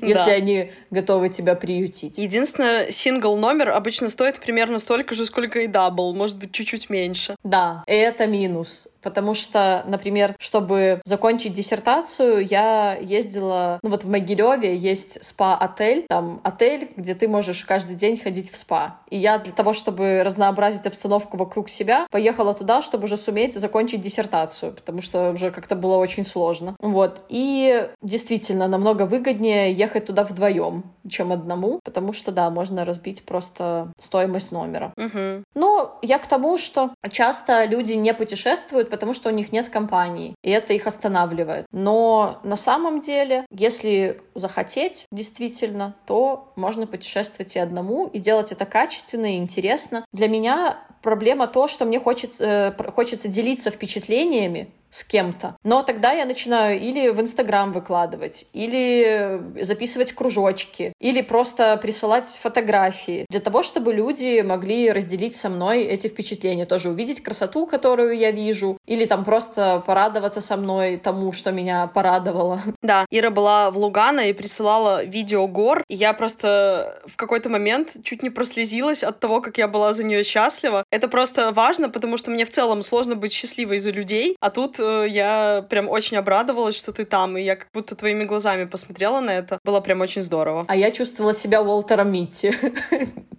если они готовы тебя приютить. Единственное, сингл номер обычно стоит примерно столько же, сколько и double, может быть, чуть-чуть меньше. Да, это минус потому что, например, чтобы закончить диссертацию, я ездила, ну вот в Могилеве есть спа-отель, там отель, где ты можешь каждый день ходить в спа. И я для того, чтобы разнообразить обстановку вокруг себя, поехала туда, чтобы уже суметь закончить диссертацию, потому что уже как-то было очень сложно. Вот. И действительно, намного выгоднее ехать туда вдвоем, чем одному, потому что, да, можно разбить просто стоимость номера. Угу. Но я к тому, что часто люди не путешествуют, потому что у них нет компании, и это их останавливает. Но на самом деле, если захотеть действительно, то можно путешествовать и одному, и делать это качественно и интересно. Для меня проблема то, что мне хочется, э, хочется делиться впечатлениями, с кем-то. Но тогда я начинаю или в Инстаграм выкладывать, или записывать кружочки, или просто присылать фотографии для того, чтобы люди могли разделить со мной эти впечатления, тоже увидеть красоту, которую я вижу, или там просто порадоваться со мной тому, что меня порадовало. Да, Ира была в Лугано и присылала видео гор, и я просто в какой-то момент чуть не прослезилась от того, как я была за нее счастлива. Это просто важно, потому что мне в целом сложно быть счастливой за людей, а тут я прям очень обрадовалась, что ты там, и я как будто твоими глазами посмотрела на это. Было прям очень здорово. А я чувствовала себя Уолтером Митти.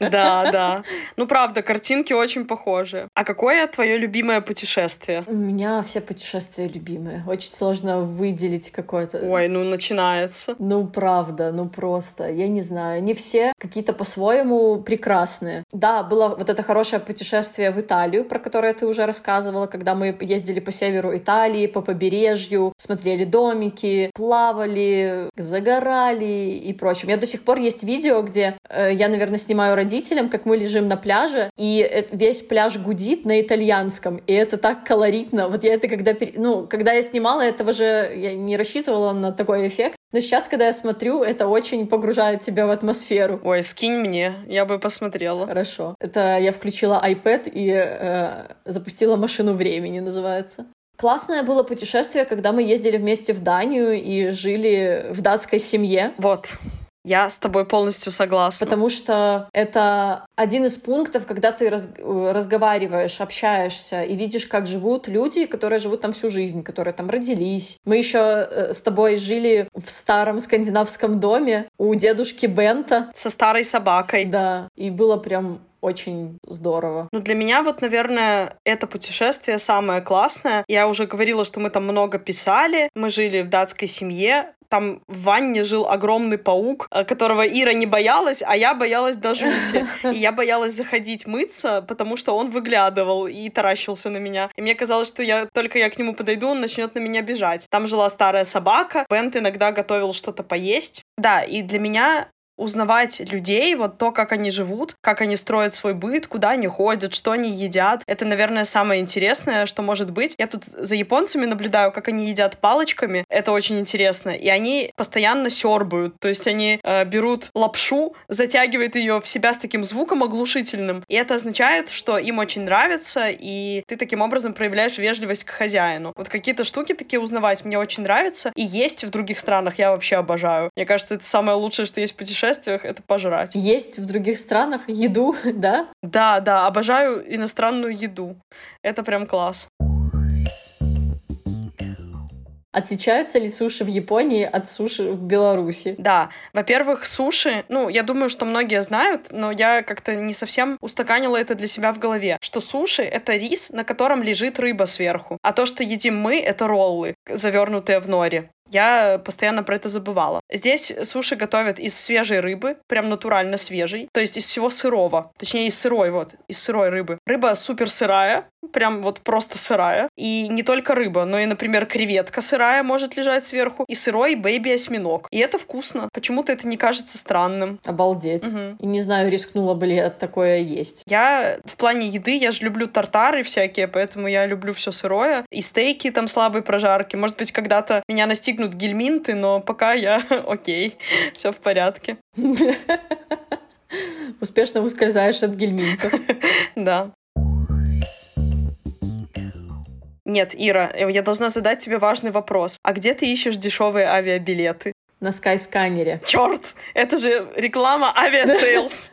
Да, да. Ну, правда, картинки очень похожи. А какое твое любимое путешествие? У меня все путешествия любимые. Очень сложно выделить какое-то. Ой, ну начинается. Ну, правда, ну просто. Я не знаю. Не все какие-то по-своему прекрасные. Да, было вот это хорошее путешествие в Италию, про которое ты уже рассказывала, когда мы ездили по северу Италии, по побережью, смотрели домики, плавали, загорали и прочее. У меня до сих пор есть видео, где э, я, наверное, снимаю родителям, как мы лежим на пляже, и весь пляж гудит на итальянском, и это так колоритно. Вот я это когда, ну, когда я снимала, этого же я не рассчитывала на такой эффект, но сейчас, когда я смотрю, это очень погружает тебя в атмосферу. Ой, скинь мне, я бы посмотрела. Хорошо. Это я включила iPad и э, запустила машину времени, называется. Классное было путешествие, когда мы ездили вместе в Данию и жили в датской семье. Вот. Я с тобой полностью согласна. Потому что это один из пунктов, когда ты раз, разговариваешь, общаешься и видишь, как живут люди, которые живут там всю жизнь, которые там родились. Мы еще э, с тобой жили в старом скандинавском доме у дедушки Бента. Со старой собакой. Да, и было прям очень здорово. Ну, для меня вот, наверное, это путешествие самое классное. Я уже говорила, что мы там много писали, мы жили в датской семье, там в ванне жил огромный паук, э, которого Ира не боялась, а я боялась до жути. И я боялась заходить мыться, потому что он выглядывал и таращился на меня. И мне казалось, что я только я к нему подойду, он начнет на меня бежать. Там жила старая собака, Бент иногда готовил что-то поесть. Да, и для меня узнавать людей, вот то, как они живут, как они строят свой быт, куда они ходят, что они едят. Это, наверное, самое интересное, что может быть. Я тут за японцами наблюдаю, как они едят палочками. Это очень интересно. И они постоянно сербают. То есть они э, берут лапшу, затягивают ее в себя с таким звуком оглушительным. И это означает, что им очень нравится, и ты таким образом проявляешь вежливость к хозяину. Вот какие-то штуки такие узнавать мне очень нравится. И есть в других странах я вообще обожаю. Мне кажется, это самое лучшее, что есть в путешествии путешествиях — это пожрать. Есть в других странах еду, да? Да, да, обожаю иностранную еду. Это прям класс. Отличаются ли суши в Японии от суши в Беларуси? Да. Во-первых, суши, ну, я думаю, что многие знают, но я как-то не совсем устаканила это для себя в голове, что суши — это рис, на котором лежит рыба сверху. А то, что едим мы, — это роллы, завернутые в нори. Я постоянно про это забывала. Здесь суши готовят из свежей рыбы, прям натурально свежей, то есть из всего сырого, точнее из сырой, вот, из сырой рыбы. Рыба супер сырая, прям вот просто сырая. И не только рыба, но и, например, креветка сырая может лежать сверху, и сырой бэйби-осьминог. И это вкусно. Почему-то это не кажется странным. Обалдеть. Угу. И не знаю, рискнула бы ли я такое есть. Я в плане еды, я же люблю тартары всякие, поэтому я люблю все сырое. И стейки там слабой прожарки. Может быть, когда-то меня настигнут гельминты, но пока я окей, все в порядке. Успешно ускользаешь от гельминтов. Да. Нет, Ира, я должна задать тебе важный вопрос. А где ты ищешь дешевые авиабилеты? На Skyscanner е. Черт, это же реклама Aviasales.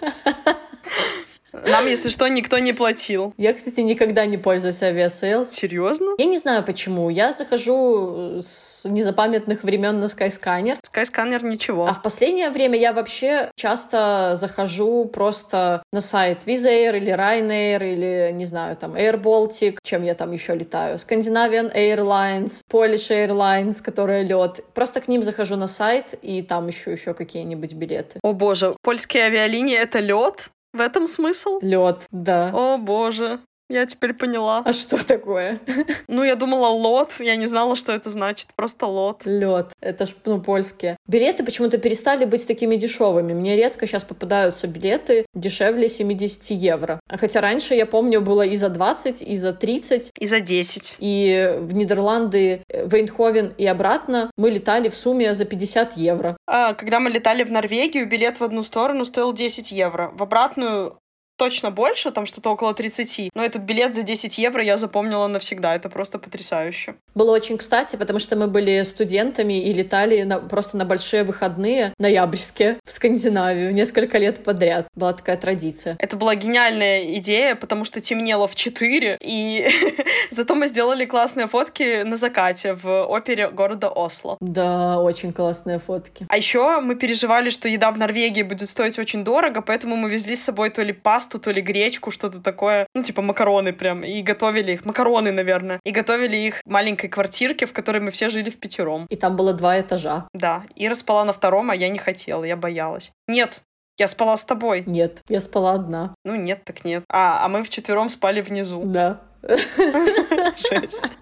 Нам, если что, никто не платил. Я, кстати, никогда не пользуюсь Aviasales. Серьезно? Я не знаю почему. Я захожу с незапамятных времен на Skyscanner. Skyscanner ничего. А в последнее время я вообще часто захожу просто на сайт Air или Ryanair или, не знаю, там Air Baltic, чем я там еще летаю, Scandinavian Airlines, Polish Airlines, которая LOT. Просто к ним захожу на сайт и там ищу еще какие-нибудь билеты. О боже, польские авиалинии — это лед? В этом смысл? Лед, да. О боже. Я теперь поняла. А что такое? Ну, я думала лот, я не знала, что это значит. Просто лот. Лед. Это ж, ну, польские. Билеты почему-то перестали быть такими дешевыми. Мне редко сейчас попадаются билеты дешевле 70 евро. А хотя раньше, я помню, было и за 20, и за 30. И за 10. И в Нидерланды, в Эйнховен и обратно мы летали в сумме за 50 евро. А, когда мы летали в Норвегию, билет в одну сторону стоил 10 евро. В обратную точно больше, там что-то около 30. Но этот билет за 10 евро я запомнила навсегда. Это просто потрясающе. Было очень кстати, потому что мы были студентами и летали на, просто на большие выходные ноябрьские в Скандинавию несколько лет подряд. Была такая традиция. Это была гениальная идея, потому что темнело в 4, и зато мы сделали классные фотки на закате в опере города Осло. Да, очень классные фотки. А еще мы переживали, что еда в Норвегии будет стоить очень дорого, поэтому мы везли с собой то ли пасту, то ли гречку, что-то такое. Ну, типа макароны прям. И готовили их. Макароны, наверное. И готовили их в маленькой квартирке, в которой мы все жили в пятером. И там было два этажа. Да. Ира спала на втором, а я не хотела, я боялась. Нет, я спала с тобой. Нет, я спала одна. Ну нет, так нет. А, а мы вчетвером спали внизу. Да. Шесть.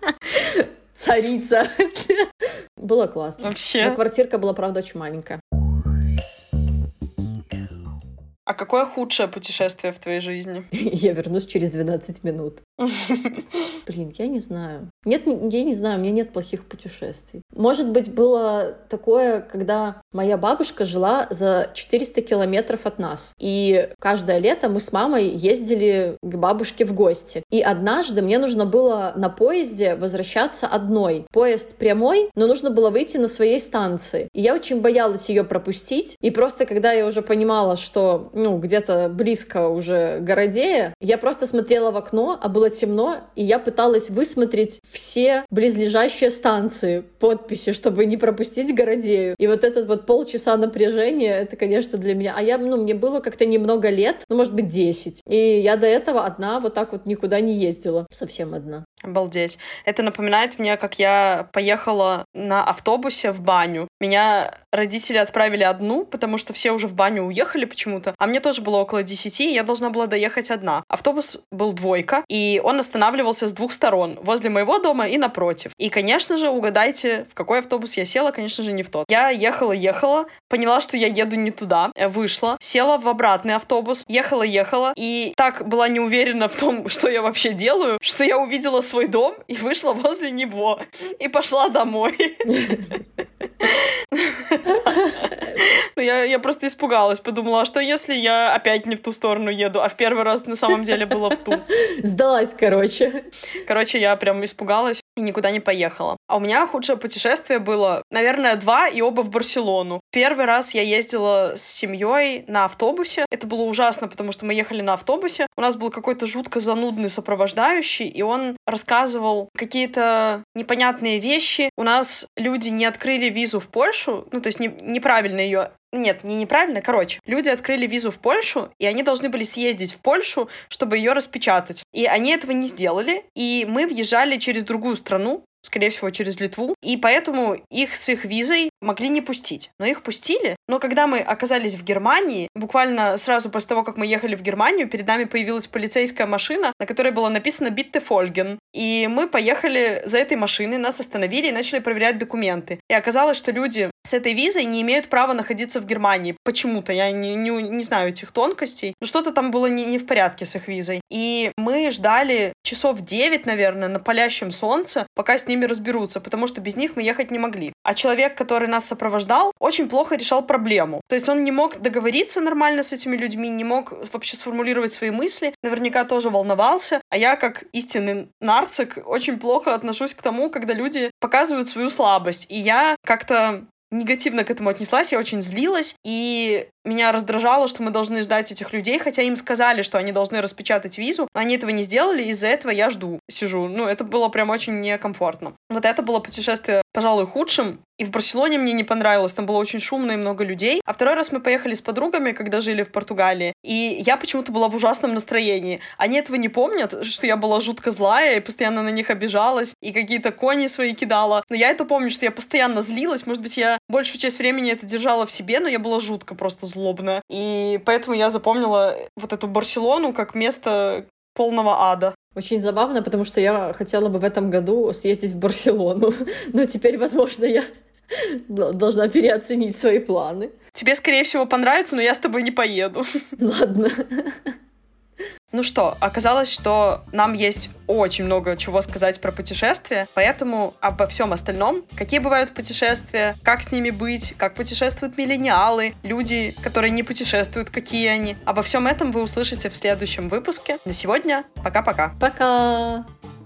Царица. Было классно. Вообще. Но квартирка была, правда, очень маленькая. А какое худшее путешествие в твоей жизни? Я вернусь через 12 минут. Блин, я не знаю. Нет, я не знаю, у меня нет плохих путешествий. Может быть, было такое, когда моя бабушка жила за 400 километров от нас. И каждое лето мы с мамой ездили к бабушке в гости. И однажды мне нужно было на поезде возвращаться одной. Поезд прямой, но нужно было выйти на своей станции. И я очень боялась ее пропустить. И просто когда я уже понимала, что ну, где-то близко уже Городея, я просто смотрела в окно, а было темно, и я пыталась высмотреть все близлежащие станции подписи, чтобы не пропустить Городею. И вот этот вот полчаса напряжения, это, конечно, для меня... А я, ну, мне было как-то немного лет, ну, может быть, 10. И я до этого одна вот так вот никуда не ездила. Совсем одна. Обалдеть. Это напоминает мне, как я поехала на автобусе в баню. Меня родители отправили одну, потому что все уже в баню уехали почему-то. А мне тоже было около 10, и я должна была доехать одна. Автобус был двойка, и он останавливался с двух сторон. Возле моего дома и напротив. И, конечно же, угадайте, в какой автобус я села. Конечно же, не в тот. Я ехала-ехала, поняла, что я еду не туда. Вышла, села в обратный автобус, ехала-ехала. И так была не уверена в том, что я вообще делаю, что я увидела свой дом и вышла возле него. И пошла домой. Ну, я, я просто испугалась, подумала, а что если я опять не в ту сторону еду, а в первый раз на самом деле было в ту. Сдалась, короче. Короче, я прям испугалась. И никуда не поехала. А у меня худшее путешествие было, наверное, два, и оба в Барселону. Первый раз я ездила с семьей на автобусе. Это было ужасно, потому что мы ехали на автобусе. У нас был какой-то жутко занудный сопровождающий, и он рассказывал какие-то непонятные вещи. У нас люди не открыли визу в Польшу, ну, то есть не, неправильно ее нет, не неправильно. Короче, люди открыли визу в Польшу, и они должны были съездить в Польшу, чтобы ее распечатать. И они этого не сделали, и мы въезжали через другую страну, скорее всего, через Литву, и поэтому их с их визой могли не пустить. Но их пустили. Но когда мы оказались в Германии, буквально сразу после того, как мы ехали в Германию, перед нами появилась полицейская машина, на которой было написано «Битте Фольген». И мы поехали за этой машиной, нас остановили и начали проверять документы. И оказалось, что люди с этой визой не имеют права находиться в Германии. Почему-то, я не, не, не знаю этих тонкостей. Но что-то там было не, не в порядке с их визой. И мы ждали часов 9, наверное, на палящем солнце, пока с ними разберутся, потому что без них мы ехать не могли. А человек, который нас сопровождал, очень плохо решал проблему. То есть он не мог договориться нормально с этими людьми, не мог вообще сформулировать свои мысли, наверняка тоже волновался. А я, как истинный нарцик, очень плохо отношусь к тому, когда люди показывают свою слабость. И я как-то негативно к этому отнеслась, я очень злилась, и меня раздражало, что мы должны ждать этих людей, хотя им сказали, что они должны распечатать визу, но они этого не сделали, из-за этого я жду, сижу. Ну, это было прям очень некомфортно. Вот это было путешествие, пожалуй, худшим, и в Барселоне мне не понравилось, там было очень шумно и много людей. А второй раз мы поехали с подругами, когда жили в Португалии, и я почему-то была в ужасном настроении. Они этого не помнят, что я была жутко злая и постоянно на них обижалась, и какие-то кони свои кидала. Но я это помню, что я постоянно злилась, может быть, я большую часть времени это держала в себе, но я была жутко просто злобная. И поэтому я запомнила вот эту Барселону как место полного ада. Очень забавно, потому что я хотела бы в этом году съездить в Барселону, но теперь, возможно, я должна переоценить свои планы. Тебе, скорее всего, понравится, но я с тобой не поеду. Ладно. Ну что, оказалось, что нам есть очень много чего сказать про путешествия, поэтому обо всем остальном, какие бывают путешествия, как с ними быть, как путешествуют миллениалы, люди, которые не путешествуют, какие они. Обо всем этом вы услышите в следующем выпуске. На сегодня пока-пока. Пока! -пока. пока.